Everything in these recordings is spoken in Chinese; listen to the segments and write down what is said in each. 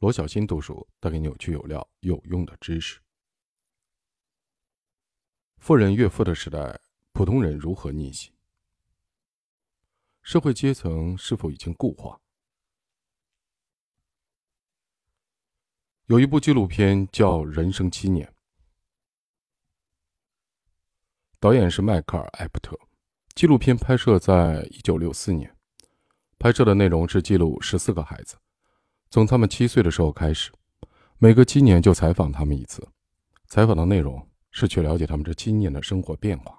罗小新读书带给你有趣有料有用的知识。富人越富的时代，普通人如何逆袭？社会阶层是否已经固化？有一部纪录片叫《人生七年》，导演是迈克尔·艾伯特。纪录片拍摄在一九六四年，拍摄的内容是记录十四个孩子。从他们七岁的时候开始，每隔七年就采访他们一次。采访的内容是去了解他们这七年的生活变化。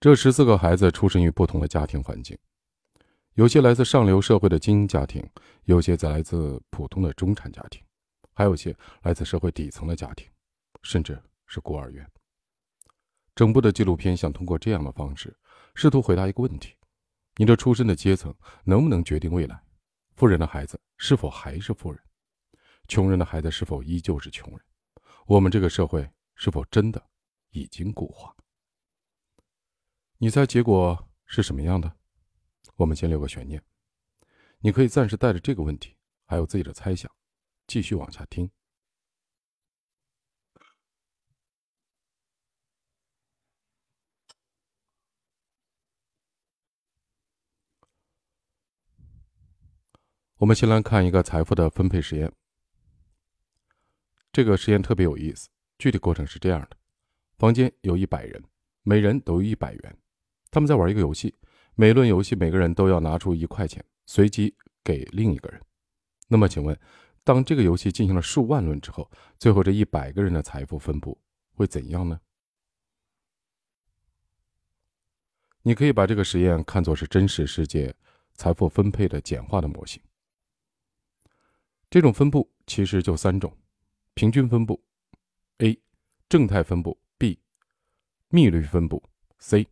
这十四个孩子出生于不同的家庭环境，有些来自上流社会的精英家庭，有些则来自普通的中产家庭，还有些来自社会底层的家庭，甚至是孤儿院。整部的纪录片想通过这样的方式，试图回答一个问题：你的出身的阶层能不能决定未来？富人的孩子是否还是富人？穷人的孩子是否依旧是穷人？我们这个社会是否真的已经固化？你猜结果是什么样的？我们先留个悬念。你可以暂时带着这个问题，还有自己的猜想，继续往下听。我们先来看一个财富的分配实验。这个实验特别有意思，具体过程是这样的：房间有一百人，每人都有一百元，他们在玩一个游戏。每轮游戏，每个人都要拿出一块钱，随机给另一个人。那么，请问，当这个游戏进行了数万轮之后，最后这一百个人的财富分布会怎样呢？你可以把这个实验看作是真实世界财富分配的简化的模型。这种分布其实就三种：平均分布，A；正态分布，B；密律分布，C。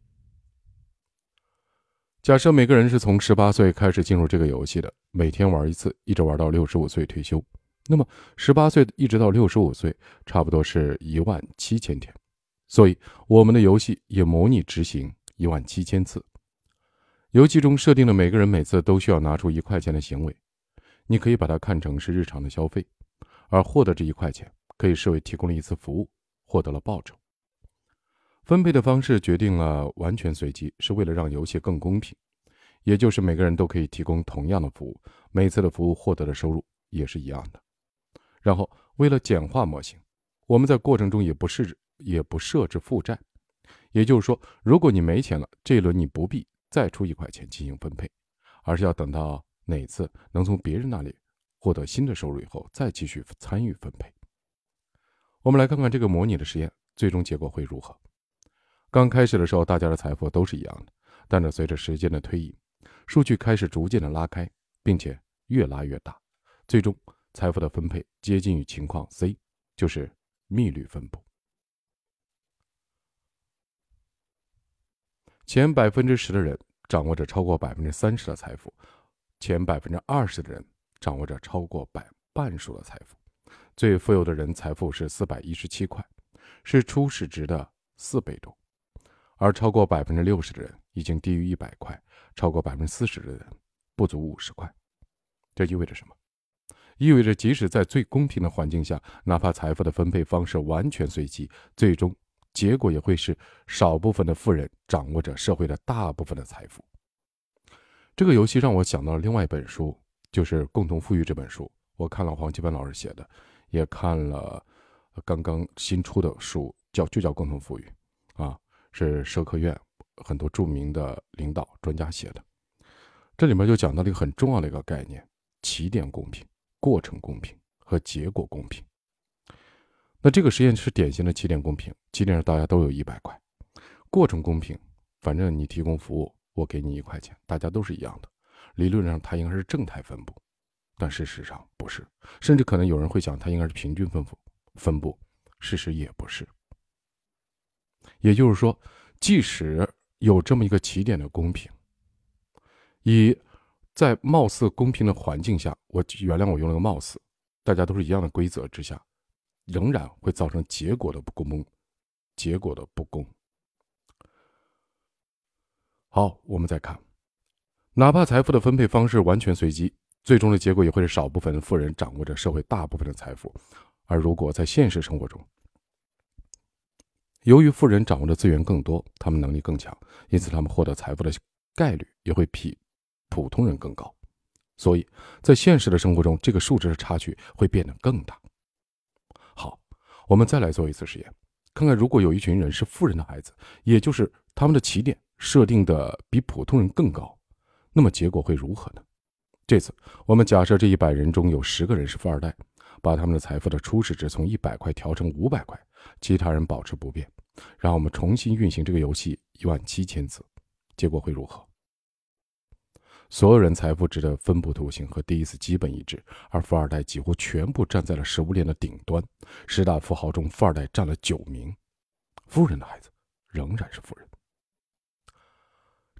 假设每个人是从十八岁开始进入这个游戏的，每天玩一次，一直玩到六十五岁退休。那么十八岁一直到六十五岁，差不多是一万七千天。所以我们的游戏也模拟执行一万七千次。游戏中设定的每个人每次都需要拿出一块钱的行为。你可以把它看成是日常的消费，而获得这一块钱可以视为提供了一次服务，获得了报酬。分配的方式决定了完全随机，是为了让游戏更公平，也就是每个人都可以提供同样的服务，每次的服务获得的收入也是一样的。然后，为了简化模型，我们在过程中也不是也不设置负债，也就是说，如果你没钱了，这一轮你不必再出一块钱进行分配，而是要等到。哪次能从别人那里获得新的收入以后，再继续参与分配？我们来看看这个模拟的实验最终结果会如何。刚开始的时候，大家的财富都是一样的，但是随着时间的推移，数据开始逐渐的拉开，并且越拉越大，最终财富的分配接近于情况 C，就是密律分布。前百分之十的人掌握着超过百分之三十的财富。前百分之二十的人掌握着超过百半数的财富，最富有的人财富是四百一十七块，是初始值的四倍多，而超过百分之六十的人已经低于一百块，超过百分之四十的人不足五十块。这意味着什么？意味着即使在最公平的环境下，哪怕财富的分配方式完全随机，最终结果也会是少部分的富人掌握着社会的大部分的财富。这个游戏让我想到了另外一本书，就是《共同富裕》这本书。我看了黄奇帆老师写的，也看了刚刚新出的书，叫就叫《共同富裕》，啊，是社科院很多著名的领导专家写的。这里面就讲到了一个很重要的一个概念：起点公平、过程公平和结果公平。那这个实验是典型的起点公平，起点上大家都有一百块；过程公平，反正你提供服务。我给你一块钱，大家都是一样的。理论上它应该是正态分布，但事实上不是，甚至可能有人会想它应该是平均分布。分布，事实也不是。也就是说，即使有这么一个起点的公平，以在貌似公平的环境下，我原谅我用了个貌似，大家都是一样的规则之下，仍然会造成结果的不公，结果的不公。好，我们再看，哪怕财富的分配方式完全随机，最终的结果也会是少部分富人掌握着社会大部分的财富。而如果在现实生活中，由于富人掌握的资源更多，他们能力更强，因此他们获得财富的概率也会比普通人更高。所以在现实的生活中，这个数值的差距会变得更大。好，我们再来做一次实验，看看如果有一群人是富人的孩子，也就是他们的起点设定的比普通人更高，那么结果会如何呢？这次我们假设这一百人中有十个人是富二代，把他们的财富的初始值从一百块调成五百块，其他人保持不变，让我们重新运行这个游戏一万七千次，结果会如何？所有人财富值的分布图形和第一次基本一致，而富二代几乎全部站在了食物链的顶端。十大富豪中，富二代占了九名，富人的孩子仍然是富人。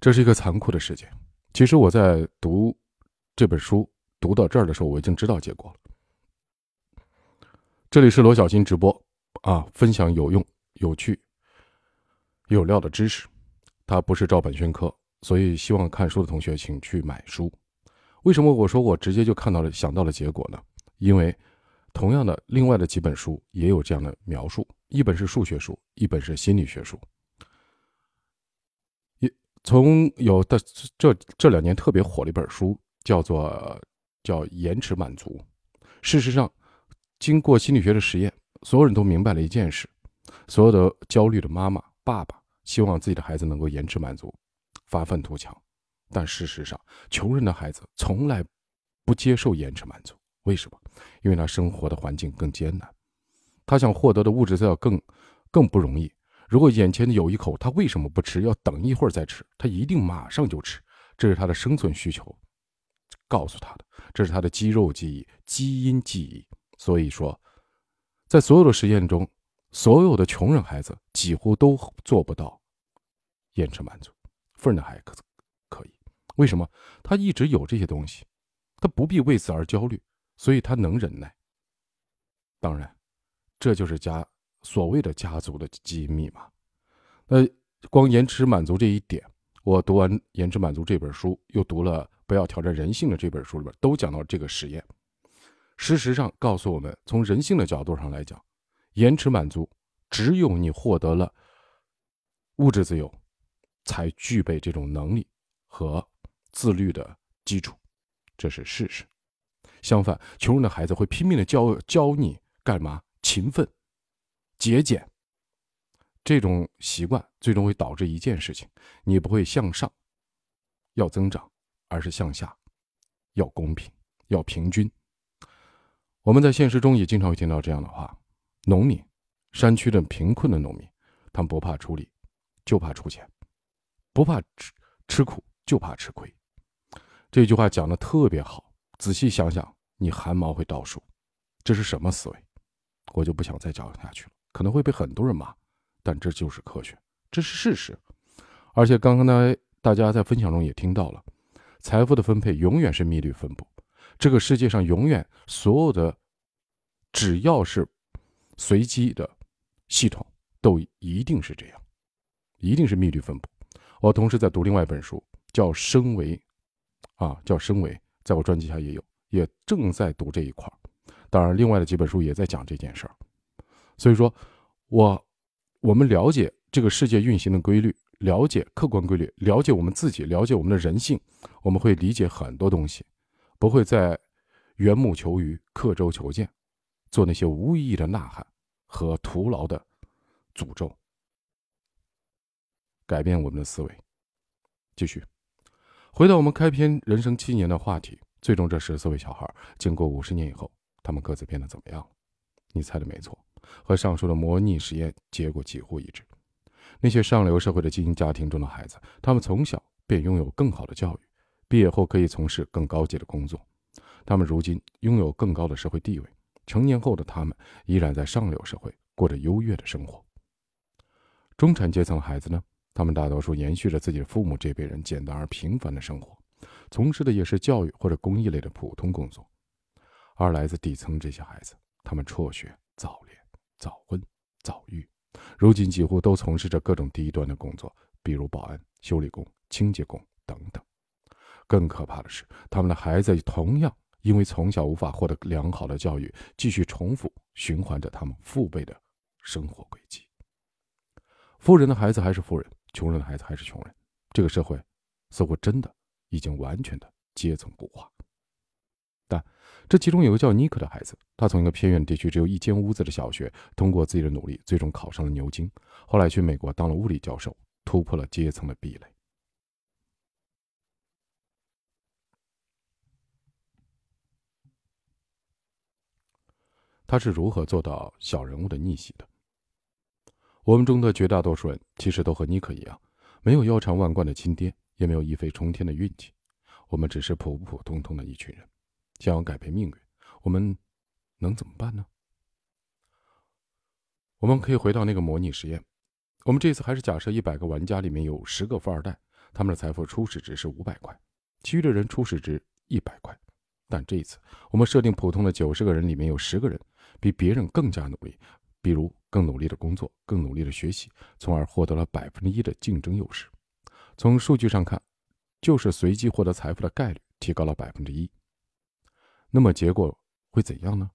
这是一个残酷的世界。其实我在读这本书读到这儿的时候，我已经知道结果了。这里是罗小新直播啊，分享有用、有趣、有料的知识，它不是照本宣科。所以，希望看书的同学请去买书。为什么我说我直接就看到了、想到了结果呢？因为同样的，另外的几本书也有这样的描述：一本是数学书，一本是心理学书。一从有的这这两年特别火的一本书叫做叫延迟满足。事实上，经过心理学的实验，所有人都明白了一件事：所有的焦虑的妈妈、爸爸希望自己的孩子能够延迟满足。发愤图强，但事实上，穷人的孩子从来不接受延迟满足。为什么？因为他生活的环境更艰难，他想获得的物质资料更更不容易。如果眼前有一口，他为什么不吃？要等一会儿再吃？他一定马上就吃。这是他的生存需求告诉他的，这是他的肌肉记忆、基因记忆。所以说，在所有的实验中，所有的穷人孩子几乎都做不到延迟满足。富人的孩子可以，为什么？他一直有这些东西，他不必为此而焦虑，所以他能忍耐。当然，这就是家所谓的家族的基因密码。那光延迟满足这一点，我读完《延迟满足》这本书，又读了《不要挑战人性》的这本书里边，都讲到这个实验。事实上，告诉我们，从人性的角度上来讲，延迟满足，只有你获得了物质自由。才具备这种能力和自律的基础，这是事实。相反，穷人的孩子会拼命的教教你干嘛？勤奋、节俭。这种习惯最终会导致一件事情：你不会向上，要增长，而是向下，要公平，要平均。我们在现实中也经常会听到这样的话：农民，山区的贫困的农民，他们不怕出力，就怕出钱。不怕吃吃苦，就怕吃亏。这句话讲的特别好，仔细想想，你汗毛会倒竖。这是什么思维？我就不想再讲下去了，可能会被很多人骂，但这就是科学，这是事实。而且刚刚呢，大家在分享中也听到了，财富的分配永远是密律分布。这个世界上永远所有的，只要是随机的系统，都一定是这样，一定是密律分布。我同时在读另外一本书，叫《升维》，啊，叫《升维》，在我专辑下也有，也正在读这一块当然，另外的几本书也在讲这件事儿。所以说，我我们了解这个世界运行的规律，了解客观规律，了解我们自己，了解我们的人性，我们会理解很多东西，不会在缘木求鱼、刻舟求剑，做那些无意义的呐喊和徒劳的诅咒。改变我们的思维，继续回到我们开篇人生七年的话题。最终，这十四位小孩经过五十年以后，他们各自变得怎么样了？你猜的没错，和上述的模拟实验结果几乎一致。那些上流社会的精英家庭中的孩子，他们从小便拥有更好的教育，毕业后可以从事更高级的工作。他们如今拥有更高的社会地位，成年后的他们依然在上流社会过着优越的生活。中产阶层孩子呢？他们大多数延续着自己父母这辈人简单而平凡的生活，从事的也是教育或者公益类的普通工作。而来自底层这些孩子，他们辍学、早恋、早婚、早育，如今几乎都从事着各种低端的工作，比如保安、修理工、清洁工等等。更可怕的是，他们的孩子同样因为从小无法获得良好的教育，继续重复循环着他们父辈的生活轨迹。富人的孩子还是富人，穷人的孩子还是穷人。这个社会似乎真的已经完全的阶层固化。但这其中有个叫尼克的孩子，他从一个偏远地区只有一间屋子的小学，通过自己的努力，最终考上了牛津，后来去美国当了物理教授，突破了阶层的壁垒。他是如何做到小人物的逆袭的？我们中的绝大多数人其实都和尼克一样，没有腰缠万贯的亲爹，也没有一飞冲天的运气，我们只是普普通通的一群人。想要改变命运，我们能怎么办呢？我们可以回到那个模拟实验。我们这次还是假设一百个玩家里面有十个富二代，他们的财富初始值是五百块，其余的人初始值一百块。但这一次，我们设定普通的九十个人里面有十个人比别人更加努力，比如更努力的工作、更努力的学习，从而获得了百分之一的竞争优势。从数据上看，就是随机获得财富的概率提高了百分之一。那么结果会怎样呢？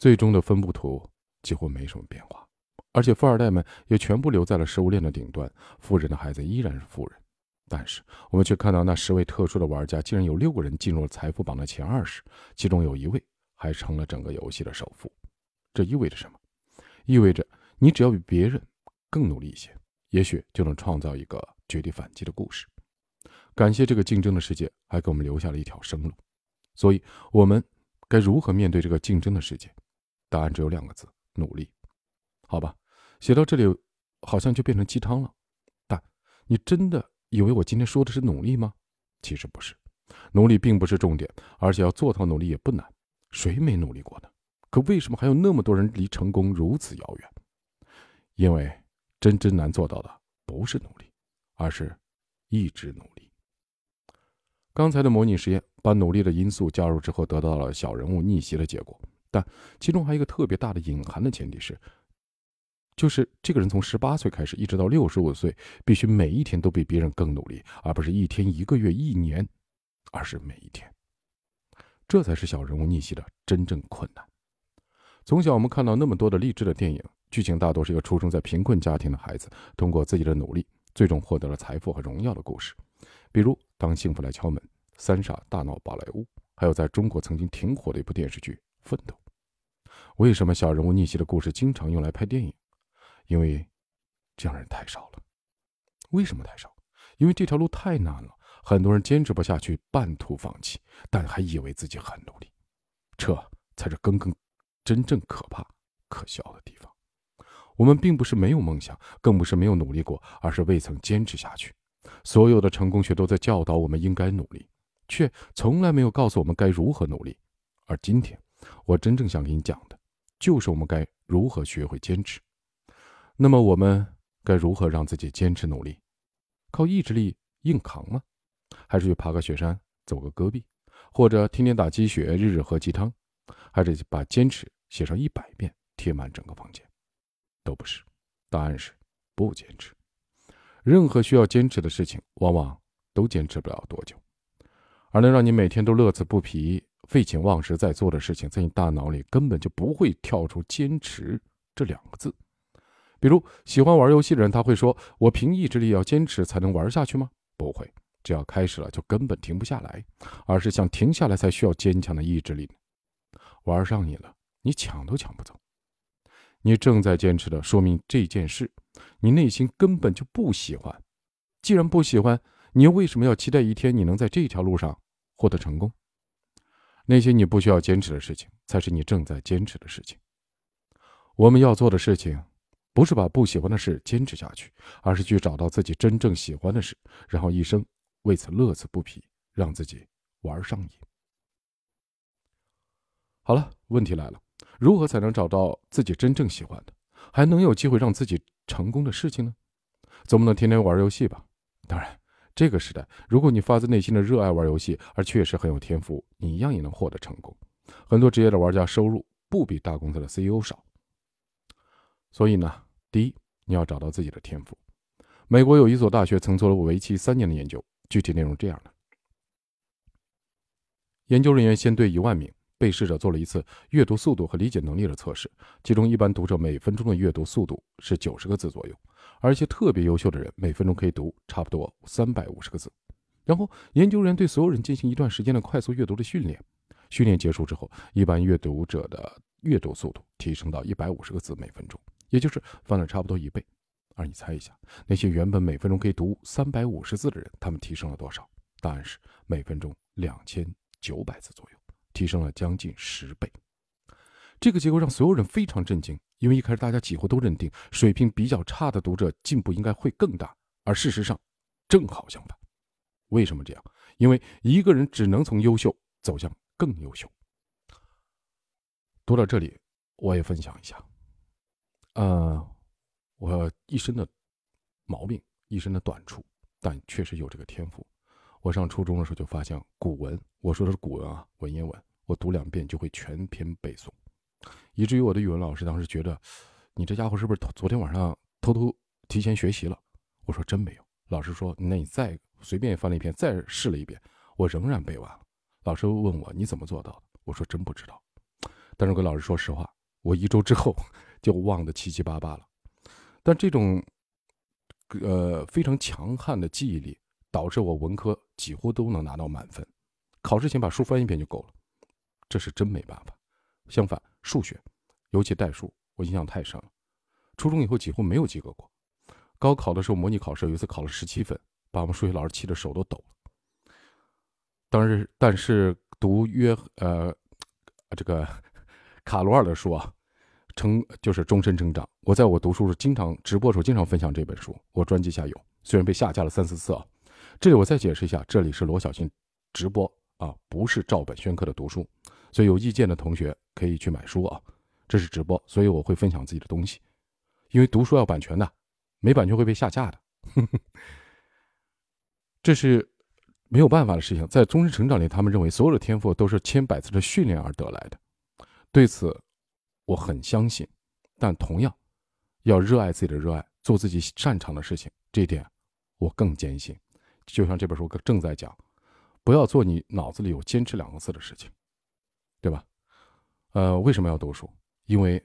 最终的分布图几乎没什么变化，而且富二代们也全部留在了食物链的顶端，富人的孩子依然是富人。但是我们却看到那十位特殊的玩家，竟然有六个人进入了财富榜的前二十，其中有一位还成了整个游戏的首富。这意味着什么？意味着你只要比别人更努力一些，也许就能创造一个绝地反击的故事。感谢这个竞争的世界，还给我们留下了一条生路。所以，我们该如何面对这个竞争的世界？答案只有两个字：努力。好吧，写到这里，好像就变成鸡汤了。但你真的以为我今天说的是努力吗？其实不是，努力并不是重点，而且要做到努力也不难。谁没努力过呢？可为什么还有那么多人离成功如此遥远？因为真正难做到的不是努力，而是一直努力。刚才的模拟实验把努力的因素加入之后，得到了小人物逆袭的结果。但其中还有一个特别大的隐含的前提是，就是这个人从十八岁开始，一直到六十五岁，必须每一天都比别人更努力，而不是一天、一个月、一年，而是每一天。这才是小人物逆袭的真正困难。从小我们看到那么多的励志的电影，剧情大多是一个出生在贫困家庭的孩子，通过自己的努力，最终获得了财富和荣耀的故事。比如，当幸福来敲门，三傻大闹宝莱坞，还有在中国曾经挺火的一部电视剧《奋斗》。为什么小人物逆袭的故事经常用来拍电影？因为这样人太少了。为什么太少？因为这条路太难了，很多人坚持不下去，半途放弃，但还以为自己很努力。这才是根根真正可怕、可笑的地方。我们并不是没有梦想，更不是没有努力过，而是未曾坚持下去。所有的成功学都在教导我们应该努力，却从来没有告诉我们该如何努力。而今天，我真正想给你讲的，就是我们该如何学会坚持。那么，我们该如何让自己坚持努力？靠意志力硬扛吗？还是去爬个雪山、走个戈壁，或者天天打鸡血、日日喝鸡汤？还是把坚持写上一百遍，贴满整个房间？都不是，答案是不坚持。任何需要坚持的事情，往往都坚持不了多久，而能让你每天都乐此不疲、废寝忘食在做的事情，在你大脑里根本就不会跳出“坚持”这两个字。比如，喜欢玩游戏的人，他会说：“我凭意志力要坚持才能玩下去吗？”不会，只要开始了，就根本停不下来，而是想停下来才需要坚强的意志力。玩上瘾了，你抢都抢不走。你正在坚持的，说明这件事。你内心根本就不喜欢，既然不喜欢，你又为什么要期待一天你能在这条路上获得成功？那些你不需要坚持的事情，才是你正在坚持的事情。我们要做的事情，不是把不喜欢的事坚持下去，而是去找到自己真正喜欢的事，然后一生为此乐此不疲，让自己玩上瘾。好了，问题来了，如何才能找到自己真正喜欢的？还能有机会让自己成功的事情呢？总不能天天玩游戏吧？当然，这个时代，如果你发自内心的热爱玩游戏，而确实很有天赋，你一样也能获得成功。很多职业的玩家收入不比大公司的 CEO 少。所以呢，第一，你要找到自己的天赋。美国有一所大学曾做了为期三年的研究，具体内容这样的：研究人员先对一万名被试者做了一次阅读速度和理解能力的测试，其中一般读者每分钟的阅读速度是九十个字左右，而且特别优秀的人每分钟可以读差不多三百五十个字。然后，研究人员对所有人进行一段时间的快速阅读的训练。训练结束之后，一般阅读者的阅读速度提升到一百五十个字每分钟，也就是翻了差不多一倍。而你猜一下，那些原本每分钟可以读三百五十字的人，他们提升了多少？答案是每分钟两千九百字左右，提升了将近十倍。这个结果让所有人非常震惊，因为一开始大家几乎都认定水平比较差的读者进步应该会更大，而事实上正好相反。为什么这样？因为一个人只能从优秀走向更优秀。读到这里，我也分享一下。呃，我一身的毛病，一身的短处，但确实有这个天赋。我上初中的时候就发现古文，我说的是古文啊，文言文，我读两遍就会全篇背诵，以至于我的语文老师当时觉得，你这家伙是不是昨天晚上偷偷提前学习了？我说真没有。老师说，那你再。随便翻了一篇，再试了一遍，我仍然背完了。老师问我你怎么做到的？我说真不知道。但是我跟老师说实话，我一周之后 就忘得七七八八了。但这种，呃非常强悍的记忆力，导致我文科几乎都能拿到满分。考试前把书翻一遍就够了，这是真没办法。相反，数学，尤其代数，我印象太深了。初中以后几乎没有及格过。高考的时候模拟考试有一次考了十七分。把我们数学老师气得手都抖了。当时，但是读约呃这个卡罗尔的书啊，成就是终身成长。我在我读书时经常直播时候经常分享这本书，我专辑下有，虽然被下架了三四次啊。这里我再解释一下，这里是罗小新直播啊，不是照本宣科的读书，所以有意见的同学可以去买书啊。这是直播，所以我会分享自己的东西，因为读书要版权的，没版权会被下架的。这是没有办法的事情。在终身成长里，他们认为所有的天赋都是千百次的训练而得来的。对此，我很相信。但同样，要热爱自己的热爱，做自己擅长的事情，这一点我更坚信。就像这本书正在讲，不要做你脑子里有“坚持”两个字的事情，呃，为什么要读书？因为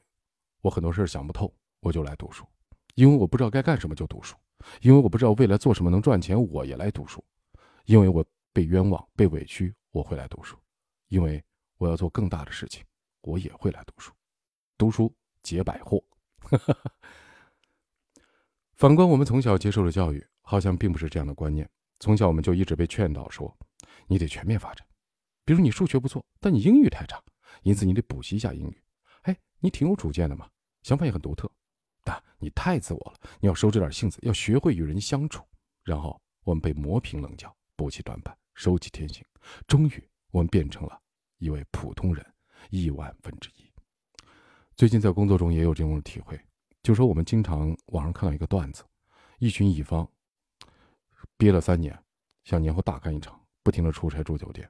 我很多事想不透，我就来读书；因为我不知道该干什么，就读书。因为我不知道未来做什么能赚钱，我也来读书；因为我被冤枉、被委屈，我会来读书；因为我要做更大的事情，我也会来读书。读书解百祸。反观我们从小接受的教育，好像并不是这样的观念。从小我们就一直被劝导说，你得全面发展。比如你数学不错，但你英语太差，因此你得补习一下英语。哎，你挺有主见的嘛，想法也很独特。但你太自我了，你要收着点性子，要学会与人相处。然后我们被磨平棱角，补齐短板，收起天性，终于我们变成了一位普通人，亿万分之一。最近在工作中也有这种体会，就说我们经常网上看到一个段子，一群乙方憋了三年，想年后大干一场，不停的出差住酒店，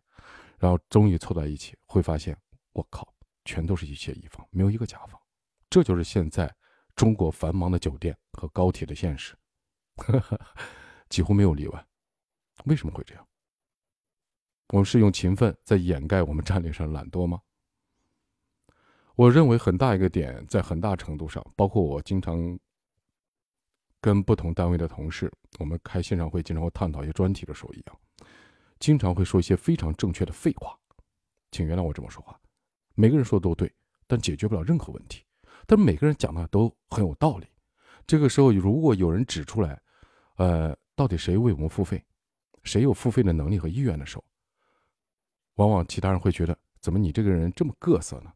然后终于凑在一起，会发现我靠，全都是一些乙方，没有一个甲方。这就是现在。中国繁忙的酒店和高铁的现实，几乎没有例外。为什么会这样？我们是用勤奋在掩盖我们战略上懒惰吗？我认为很大一个点，在很大程度上，包括我经常跟不同单位的同事，我们开线上会，经常会探讨一些专题的时候一样，经常会说一些非常正确的废话。请原谅我这么说话，每个人说的都对，但解决不了任何问题。但每个人讲的都很有道理。这个时候，如果有人指出来，呃，到底谁为我们付费，谁有付费的能力和意愿的时候，往往其他人会觉得，怎么你这个人这么各色呢？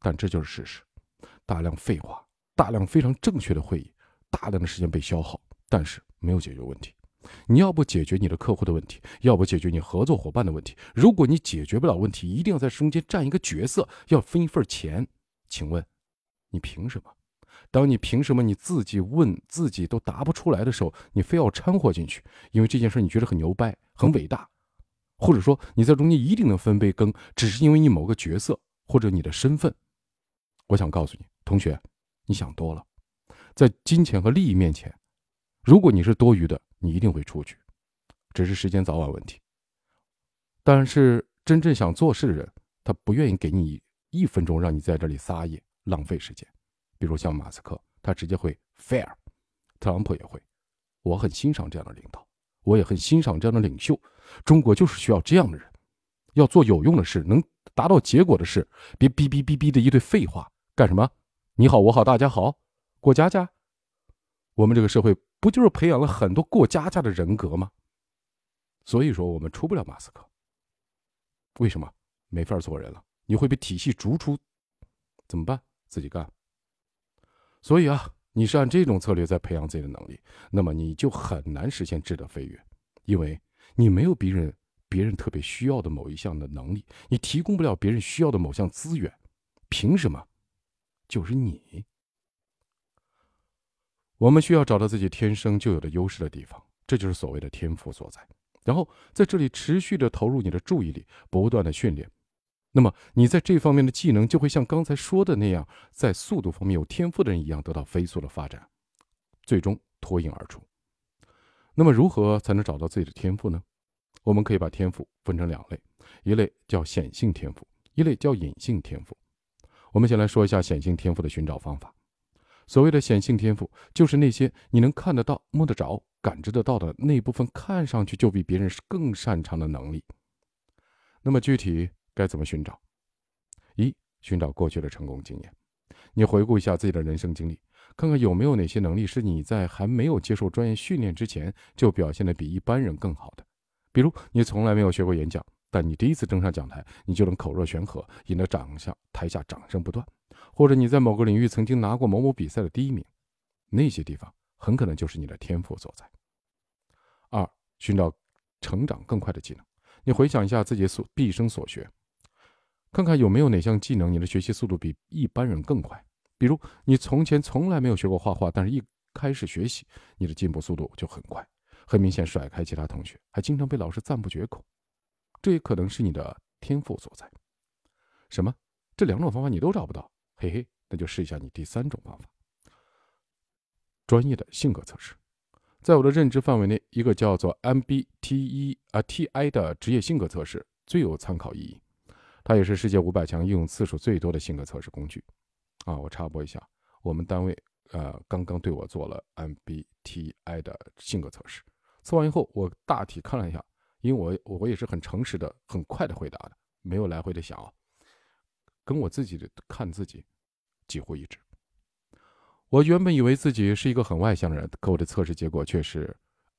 但这就是事实。大量废话，大量非常正确的会议，大量的时间被消耗，但是没有解决问题。你要不解决你的客户的问题，要不解决你合作伙伴的问题。如果你解决不了问题，一定要在中间占一个角色，要分一份钱。请问？你凭什么？当你凭什么你自己问自己都答不出来的时候，你非要掺和进去？因为这件事你觉得很牛掰、很伟大，或者说你在中间一定能分杯羹，只是因为你某个角色或者你的身份。我想告诉你，同学，你想多了。在金钱和利益面前，如果你是多余的，你一定会出去，只是时间早晚问题。但是。真正想做事的人，他不愿意给你一分钟让你在这里撒野、浪费时间。比如像马斯克，他直接会 fire；特朗普也会。我很欣赏这样的领导，我也很欣赏这样的领袖。中国就是需要这样的人，要做有用的事，能达到结果的事，别哔哔哔哔的一堆废话干什么？你好，我好，大家好，过家家。我们这个社会不就是培养了很多过家家的人格吗？所以说，我们出不了马斯克。为什么？没法做人了，你会被体系逐出，怎么办？自己干。所以啊，你是按这种策略在培养自己的能力，那么你就很难实现质的飞跃，因为你没有别人别人特别需要的某一项的能力，你提供不了别人需要的某项资源，凭什么？就是你。我们需要找到自己天生就有的优势的地方，这就是所谓的天赋所在。然后在这里持续的投入你的注意力，不断的训练，那么你在这方面的技能就会像刚才说的那样，在速度方面有天赋的人一样得到飞速的发展，最终脱颖而出。那么如何才能找到自己的天赋呢？我们可以把天赋分成两类，一类叫显性天赋，一类叫隐性天赋。我们先来说一下显性天赋的寻找方法。所谓的显性天赋，就是那些你能看得到、摸得着、感知得到的那部分，看上去就比别人更擅长的能力。那么具体该怎么寻找？一、寻找过去的成功经验。你回顾一下自己的人生经历，看看有没有哪些能力是你在还没有接受专业训练之前就表现得比一般人更好的。比如，你从来没有学过演讲，但你第一次登上讲台，你就能口若悬河，引得掌声台下掌声不断。或者你在某个领域曾经拿过某某比赛的第一名，那些地方很可能就是你的天赋所在。二、寻找成长更快的技能。你回想一下自己所毕生所学，看看有没有哪项技能你的学习速度比一般人更快。比如你从前从来没有学过画画，但是一开始学习，你的进步速度就很快，很明显甩开其他同学，还经常被老师赞不绝口。这也可能是你的天赋所在。什么？这两种方法你都找不到？嘿嘿，那就试一下你第三种方法。专业的性格测试，在我的认知范围内，一个叫做 MBTI 啊 TI 的职业性格测试最有参考意义。它也是世界五百强应用次数最多的性格测试工具。啊，我插播一下，我们单位呃刚刚对我做了 MBTI 的性格测试。测完以后，我大体看了一下，因为我我也是很诚实的、很快的回答的，没有来回的想啊。跟我自己的看自己几乎一致。我原本以为自己是一个很外向的人，可我的测试结果却是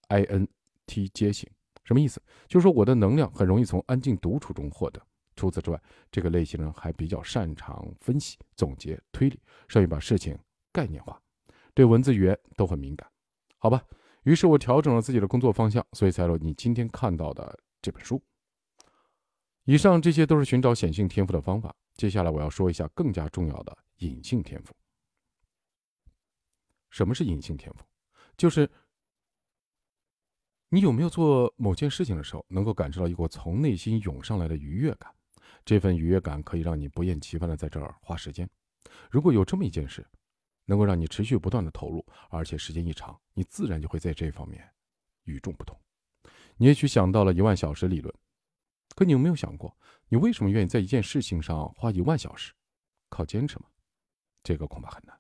INTJ 型。什么意思？就是说我的能量很容易从安静独处中获得。除此之外，这个类型人还比较擅长分析、总结、推理，善于把事情概念化，对文字语言都很敏感。好吧，于是我调整了自己的工作方向，所以才有你今天看到的这本书。以上这些都是寻找显性天赋的方法。接下来我要说一下更加重要的隐性天赋。什么是隐性天赋？就是你有没有做某件事情的时候，能够感受到一股从内心涌上来的愉悦感？这份愉悦感可以让你不厌其烦的在这儿花时间。如果有这么一件事，能够让你持续不断的投入，而且时间一长，你自然就会在这方面与众不同。你也许想到了一万小时理论。可你有没有想过，你为什么愿意在一件事情上花一万小时？靠坚持吗？这个恐怕很难，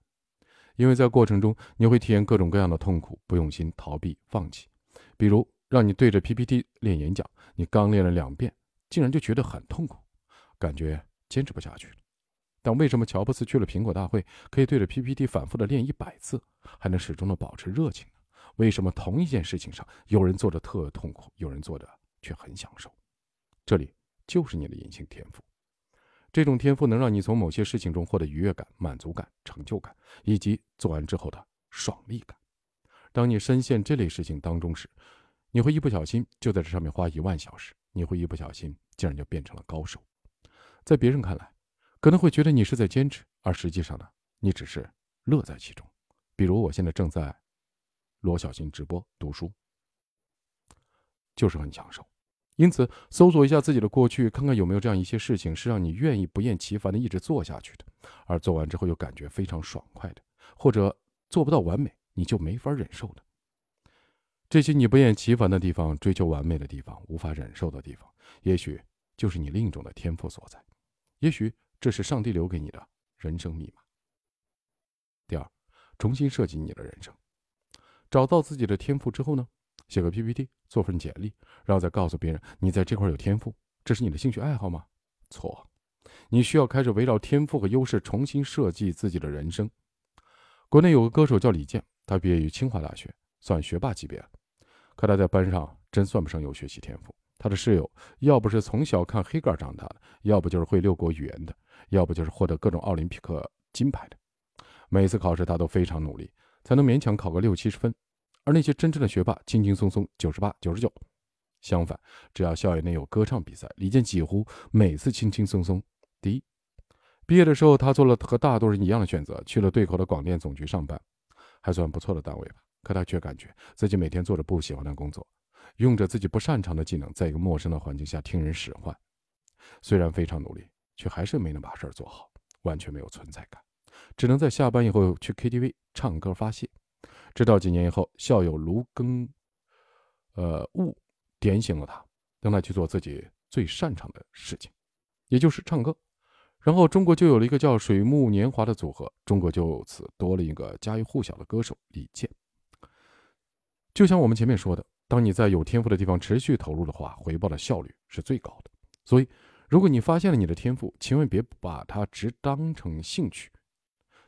因为在过程中你会体验各种各样的痛苦、不用心、逃避、放弃。比如让你对着 PPT 练演讲，你刚练了两遍，竟然就觉得很痛苦，感觉坚持不下去了。但为什么乔布斯去了苹果大会，可以对着 PPT 反复的练一百次，还能始终的保持热情呢？为什么同一件事情上，有人做的特痛苦，有人做的却很享受？这里就是你的隐性天赋，这种天赋能让你从某些事情中获得愉悦感、满足感、成就感，以及做完之后的爽利感。当你深陷这类事情当中时，你会一不小心就在这上面花一万小时，你会一不小心竟然就变成了高手。在别人看来，可能会觉得你是在坚持，而实际上呢，你只是乐在其中。比如我现在正在罗小新直播读书，就是很享受。因此，搜索一下自己的过去，看看有没有这样一些事情是让你愿意不厌其烦的一直做下去的，而做完之后又感觉非常爽快的，或者做不到完美你就没法忍受的。这些你不厌其烦的地方、追求完美的地方、无法忍受的地方，也许就是你另一种的天赋所在。也许这是上帝留给你的人生密码。第二，重新设计你的人生。找到自己的天赋之后呢，写个 PPT，做份简历，然后再告诉别人你在这块有天赋，这是你的兴趣爱好吗？错，你需要开始围绕天赋和优势重新设计自己的人生。国内有个歌手叫李健，他毕业于清华大学，算学霸级别了，可他在班上真算不上有学习天赋。他的室友要不是从小看黑格尔长大的，要不就是会六国语言的，要不就是获得各种奥林匹克金牌的。每次考试他都非常努力，才能勉强考个六七十分。而那些真正的学霸，轻轻松松九十八、九十九。相反，只要校园内有歌唱比赛，李健几乎每次轻轻松松第一。毕业的时候，他做了和大多人一样的选择，去了对口的广电总局上班，还算不错的单位吧。可他却感觉自己每天做着不喜欢的工作。用着自己不擅长的技能，在一个陌生的环境下听人使唤，虽然非常努力，却还是没能把事儿做好，完全没有存在感，只能在下班以后去 KTV 唱歌发泄。直到几年以后，校友卢庚，呃悟点醒了他，让他去做自己最擅长的事情，也就是唱歌。然后中国就有了一个叫水木年华的组合，中国就此多了一个家喻户晓的歌手李健。就像我们前面说的。当你在有天赋的地方持续投入的话，回报的效率是最高的。所以，如果你发现了你的天赋，千万别把它只当成兴趣，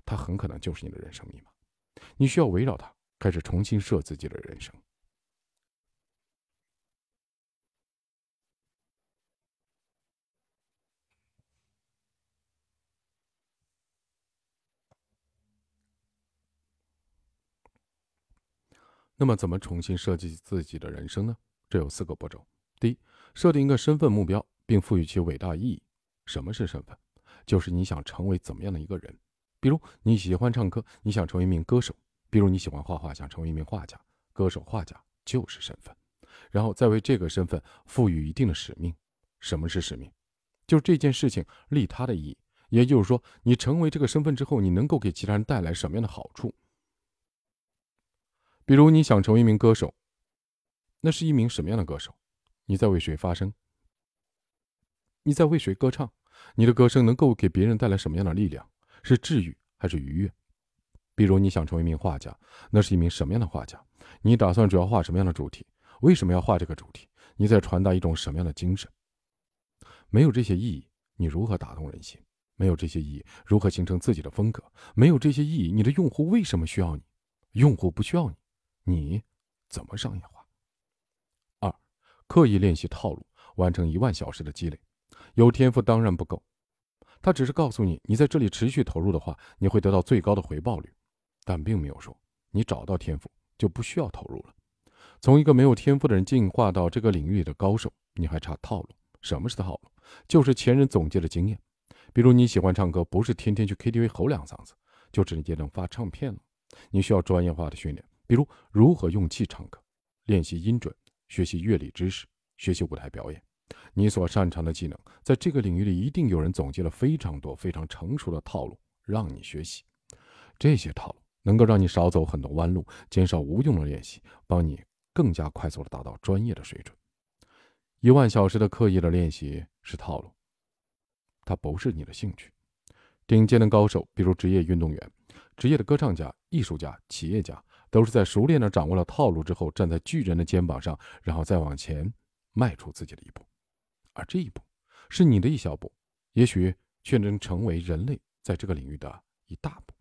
它很可能就是你的人生密码。你需要围绕它开始重新设自己的人生。那么，怎么重新设计自己的人生呢？这有四个步骤。第一，设定一个身份目标，并赋予其伟大意义。什么是身份？就是你想成为怎么样的一个人。比如你喜欢唱歌，你想成为一名歌手；比如你喜欢画画，想成为一名画家。歌手、画家就是身份。然后再为这个身份赋予一定的使命。什么是使命？就是这件事情利他的意义。也就是说，你成为这个身份之后，你能够给其他人带来什么样的好处？比如你想成为一名歌手，那是一名什么样的歌手？你在为谁发声？你在为谁歌唱？你的歌声能够给别人带来什么样的力量？是治愈还是愉悦？比如你想成为一名画家，那是一名什么样的画家？你打算主要画什么样的主题？为什么要画这个主题？你在传达一种什么样的精神？没有这些意义，你如何打动人心？没有这些意义，如何形成自己的风格？没有这些意义，你的用户为什么需要你？用户不需要你。你怎么商业化？二，刻意练习套路，完成一万小时的积累。有天赋当然不够，他只是告诉你，你在这里持续投入的话，你会得到最高的回报率，但并没有说你找到天赋就不需要投入了。从一个没有天赋的人进化到这个领域里的高手，你还差套路。什么是套路？就是前人总结的经验。比如你喜欢唱歌，不是天天去 KTV 吼两嗓子，就直接能发唱片了。你需要专业化的训练。比如如何用气唱歌，练习音准，学习乐理知识，学习舞台表演。你所擅长的技能，在这个领域里一定有人总结了非常多、非常成熟的套路让你学习。这些套路能够让你少走很多弯路，减少无用的练习，帮你更加快速的达到专业的水准。一万小时的刻意的练习是套路，它不是你的兴趣。顶尖的高手，比如职业运动员、职业的歌唱家、艺术家、企业家。都是在熟练的掌握了套路之后，站在巨人的肩膀上，然后再往前迈出自己的一步，而这一步是你的一小步，也许却能成为人类在这个领域的一大步。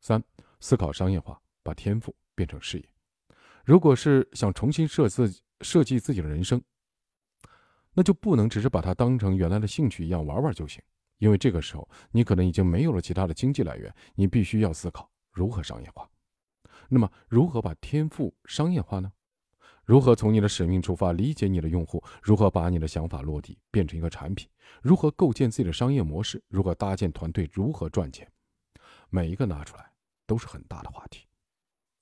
三、思考商业化，把天赋变成事业。如果是想重新设自设计自己的人生，那就不能只是把它当成原来的兴趣一样玩玩就行，因为这个时候你可能已经没有了其他的经济来源，你必须要思考。如何商业化？那么，如何把天赋商业化呢？如何从你的使命出发，理解你的用户？如何把你的想法落地，变成一个产品？如何构建自己的商业模式？如何搭建团队？如何赚钱？每一个拿出来都是很大的话题，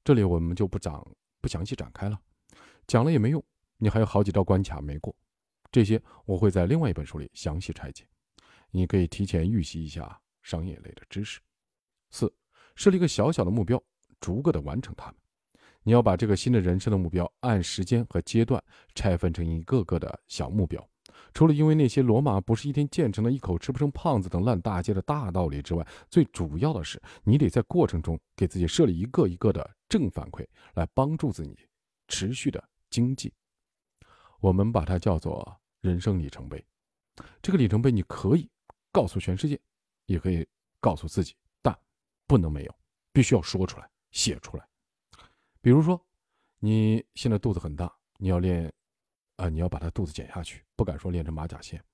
这里我们就不讲不详细展开了，讲了也没用，你还有好几道关卡没过。这些我会在另外一本书里详细拆解，你可以提前预习一下商业类的知识。四。设立一个小小的目标，逐个的完成它们。你要把这个新的人生的目标按时间和阶段拆分成一个个的小目标。除了因为那些罗马不是一天建成的、一口吃不成胖子等烂大街的大道理之外，最主要的是你得在过程中给自己设立一个一个的正反馈，来帮助自己持续的精进。我们把它叫做人生里程碑。这个里程碑你可以告诉全世界，也可以告诉自己，但不能没有，必须要说出来、写出来。比如说，你现在肚子很大，你要练。啊，你要把它肚子减下去，不敢说练成马甲线。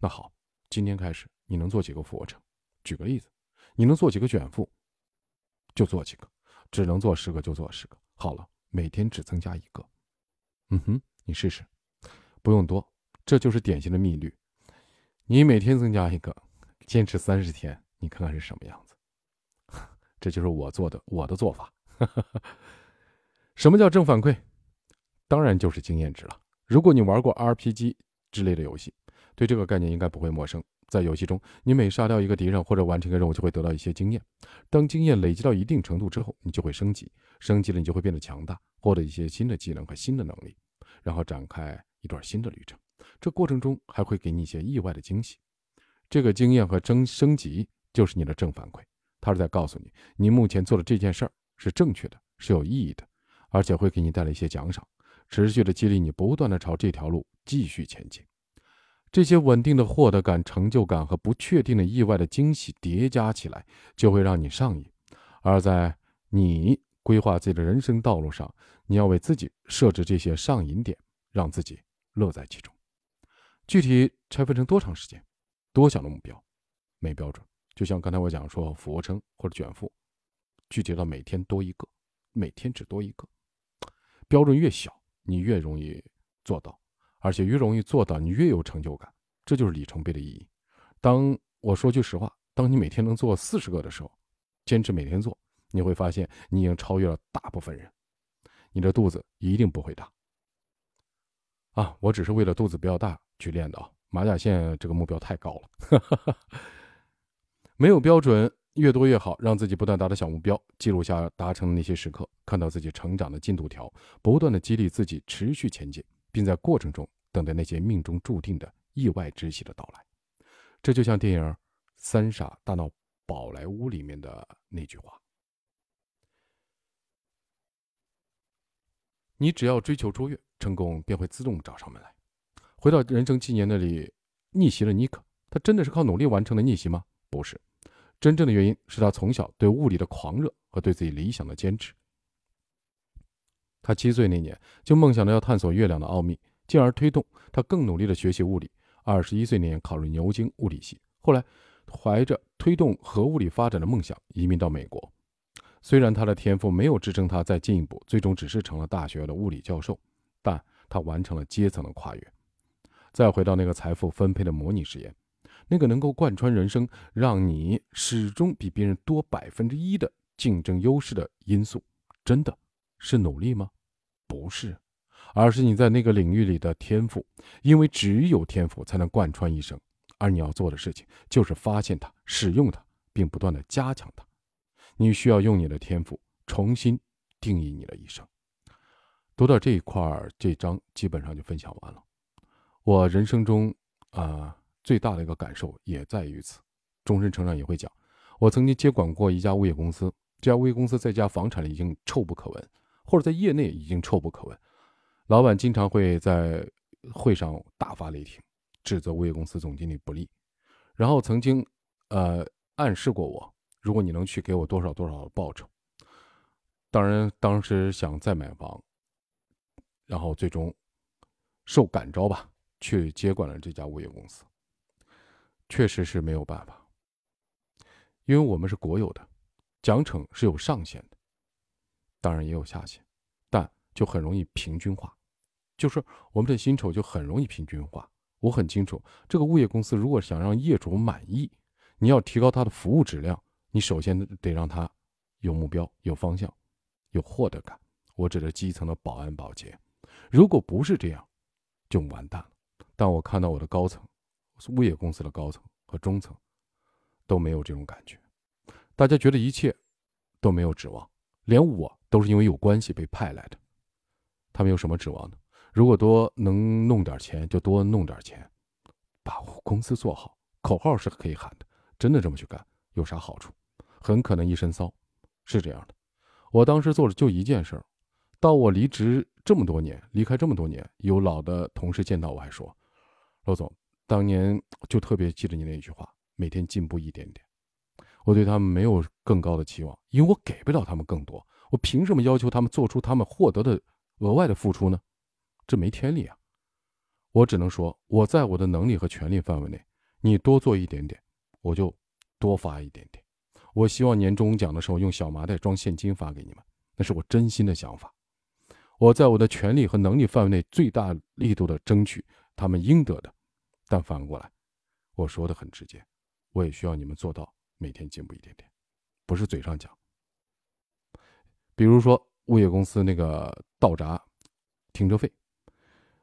那好，今天开始，你能做几个俯卧撑？举个例子，你能做几个卷腹？就做几个，只能做十个就做十个。好了，每天只增加一个。嗯哼，你试试，不用多，这就是典型的密律。你每天增加一个，坚持三十天，你看看是什么样子。这就是我做的，我的做法。什么叫正反馈？当然就是经验值了。如果你玩过 RPG 之类的游戏，对这个概念应该不会陌生。在游戏中，你每杀掉一个敌人或者完成一个任务，就会得到一些经验。当经验累积到一定程度之后，你就会升级，升级了你就会变得强大，获得一些新的技能和新的能力，然后展开一段新的旅程。这过程中还会给你一些意外的惊喜。这个经验和升升级就是你的正反馈，它是在告诉你，你目前做的这件事儿是正确的，是有意义的，而且会给你带来一些奖赏。持续的激励你，不断的朝这条路继续前进。这些稳定的获得感、成就感和不确定的意外的惊喜叠加起来，就会让你上瘾。而在你规划自己的人生道路上，你要为自己设置这些上瘾点，让自己乐在其中。具体拆分成多长时间、多小的目标，没标准。就像刚才我讲说俯卧撑或者卷腹，具体到每天多一个，每天只多一个，标准越小。你越容易做到，而且越容易做到，你越有成就感，这就是里程碑的意义。当我说句实话，当你每天能做四十个的时候，坚持每天做，你会发现你已经超越了大部分人。你的肚子一定不会大。啊，我只是为了肚子不要大去练的啊！马甲线这个目标太高了，没有标准。越多越好，让自己不断达到小目标，记录下达成的那些时刻，看到自己成长的进度条，不断的激励自己持续前进，并在过程中等待那些命中注定的意外之喜的到来。这就像电影《三傻大闹宝莱坞》里面的那句话：“你只要追求卓越，成功便会自动找上门来。”回到人生纪年那里，逆袭了尼克，他真的是靠努力完成的逆袭吗？不是。真正的原因是他从小对物理的狂热和对自己理想的坚持。他七岁那年就梦想着要探索月亮的奥秘，进而推动他更努力的学习物理。二十一岁那年考入牛津物理系，后来怀着推动核物理发展的梦想移民到美国。虽然他的天赋没有支撑他再进一步，最终只是成了大学的物理教授，但他完成了阶层的跨越。再回到那个财富分配的模拟实验。那个能够贯穿人生，让你始终比别人多百分之一的竞争优势的因素，真的是努力吗？不是，而是你在那个领域里的天赋。因为只有天赋才能贯穿一生，而你要做的事情就是发现它、使用它，并不断的加强它。你需要用你的天赋重新定义你的一生。读到这一块儿，这章基本上就分享完了。我人生中啊。最大的一个感受也在于此，终身成长也会讲。我曾经接管过一家物业公司，这家物业公司在家房产里已经臭不可闻，或者在业内已经臭不可闻。老板经常会在会上大发雷霆，指责物业公司总经理不利，然后曾经，呃，暗示过我，如果你能去给我多少多少的报酬。当然，当时想再买房，然后最终受感召吧，去接管了这家物业公司。确实是没有办法，因为我们是国有的，奖惩是有上限的，当然也有下限，但就很容易平均化，就是我们的薪酬就很容易平均化。我很清楚，这个物业公司如果想让业主满意，你要提高他的服务质量，你首先得让他有目标、有方向、有获得感。我指的基层的保安、保洁，如果不是这样，就完蛋了。但我看到我的高层。物业公司的高层和中层都没有这种感觉，大家觉得一切都没有指望，连我都是因为有关系被派来的。他们有什么指望呢？如果多能弄点钱，就多弄点钱，把公司做好。口号是可以喊的，真的这么去干有啥好处？很可能一身骚，是这样的。我当时做的就一件事儿，到我离职这么多年，离开这么多年，有老的同事见到我还说：“罗总，当年就特别记得你那一句话，每天进步一点点。”我对他们没有更高的期望，因为我给不了他们更多，我凭什么要求他们做出他们获得的额外的付出呢？这没天理啊！我只能说，我在我的能力和权力范围内，你多做一点点，我就多发一点点。我希望年终奖的时候用小麻袋装现金发给你们，那是我真心的想法。我在我的权力和能力范围内最大力度的争取他们应得的，但反过来，我说的很直接，我也需要你们做到每天进步一点点，不是嘴上讲。比如说物业公司那个道闸停车费。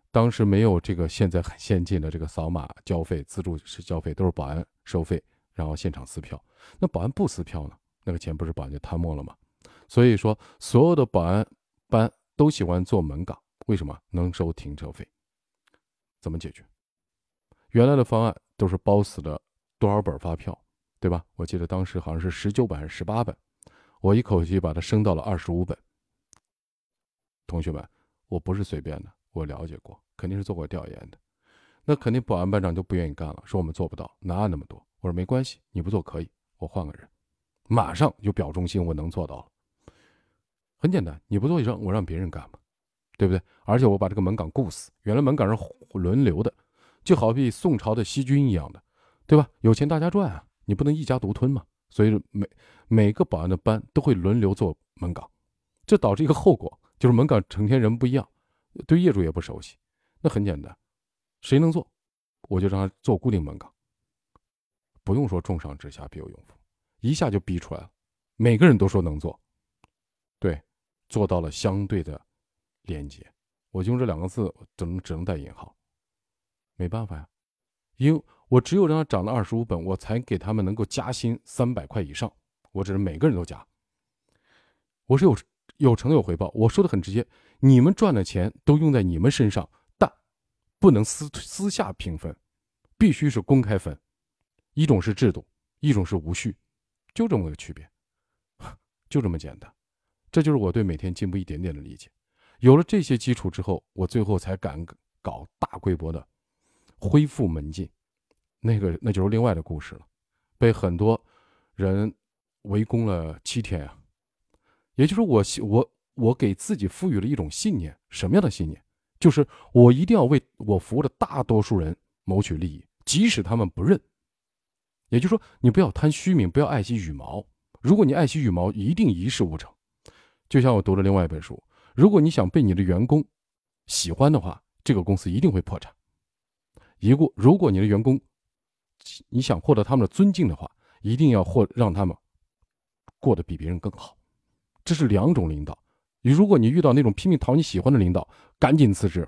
当时没有这个现在很先进的这个扫码交费、自助式交费，都是保安收费，然后现场撕票。那保安不撕票呢？那个钱不是保安就摊没了吗？所以说，所有的保安班都喜欢做门岗，为什么？能收停车费。怎么解决？原来的方案都是包死的多少本发票，对吧？我记得当时好像是十九本还是十八本，我一口气把它升到了二十五本。同学们，我不是随便的，我了解过。肯定是做过调研的，那肯定保安班长就不愿意干了，说我们做不到，哪有那么多？我说没关系，你不做可以，我换个人，马上就表忠心，我能做到了。很简单，你不做让我让别人干嘛，对不对？而且我把这个门岗雇死，原来门岗是轮流的，就好比宋朝的西军一样的，对吧？有钱大家赚啊，你不能一家独吞嘛。所以每每个保安的班都会轮流做门岗，这导致一个后果，就是门岗成天人不一样，对业主也不熟悉。那很简单，谁能做，我就让他做固定门岗。不用说重上之下必有勇夫，一下就逼出来了。每个人都说能做，对，做到了相对的连接。我就用这两个字，只能只能带引号。没办法呀，因为我只有让他涨了二十五本，我才给他们能够加薪三百块以上。我只是每个人都加，我是有有成有回报。我说的很直接，你们赚的钱都用在你们身上。但不能私私下平分，必须是公开分。一种是制度，一种是无序，就这么个区别，就这么简单。这就是我对每天进步一点点的理解。有了这些基础之后，我最后才敢搞大规模的恢复门禁。那个那就是另外的故事了，被很多人围攻了七天啊。也就是我我我给自己赋予了一种信念，什么样的信念？就是我一定要为我服务的大多数人谋取利益，即使他们不认。也就是说，你不要贪虚名，不要爱惜羽毛。如果你爱惜羽毛，一定一事无成。就像我读了另外一本书，如果你想被你的员工喜欢的话，这个公司一定会破产。一个，如果你的员工你想获得他们的尊敬的话，一定要获让他们过得比别人更好。这是两种领导。你如果你遇到那种拼命讨你喜欢的领导，赶紧辞职。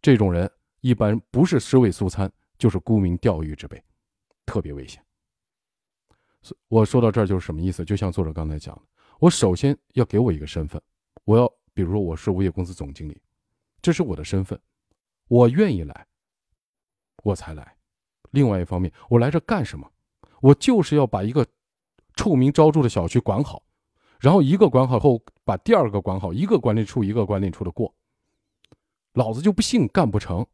这种人一般不是尸位素餐，就是沽名钓誉之辈，特别危险。我说到这儿就是什么意思？就像作者刚才讲的，我首先要给我一个身份，我要比如说我是物业公司总经理，这是我的身份，我愿意来，我才来。另外一方面，我来这干什么？我就是要把一个臭名昭著的小区管好。然后一个管好后，把第二个管好，一个管理处一个管理处的过。老子就不信干不成，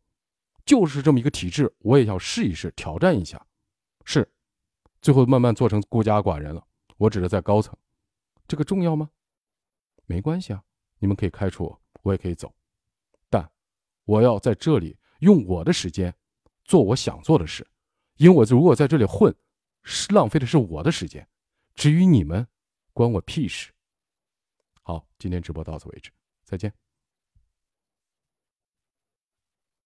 就是这么一个体制，我也要试一试，挑战一下。是，最后慢慢做成孤家寡人了。我指的在高层，这个重要吗？没关系啊，你们可以开除我，我也可以走。但我要在这里用我的时间做我想做的事，因为我如果在这里混，是浪费的是我的时间。至于你们。关我屁事！好，今天直播到此为止，再见。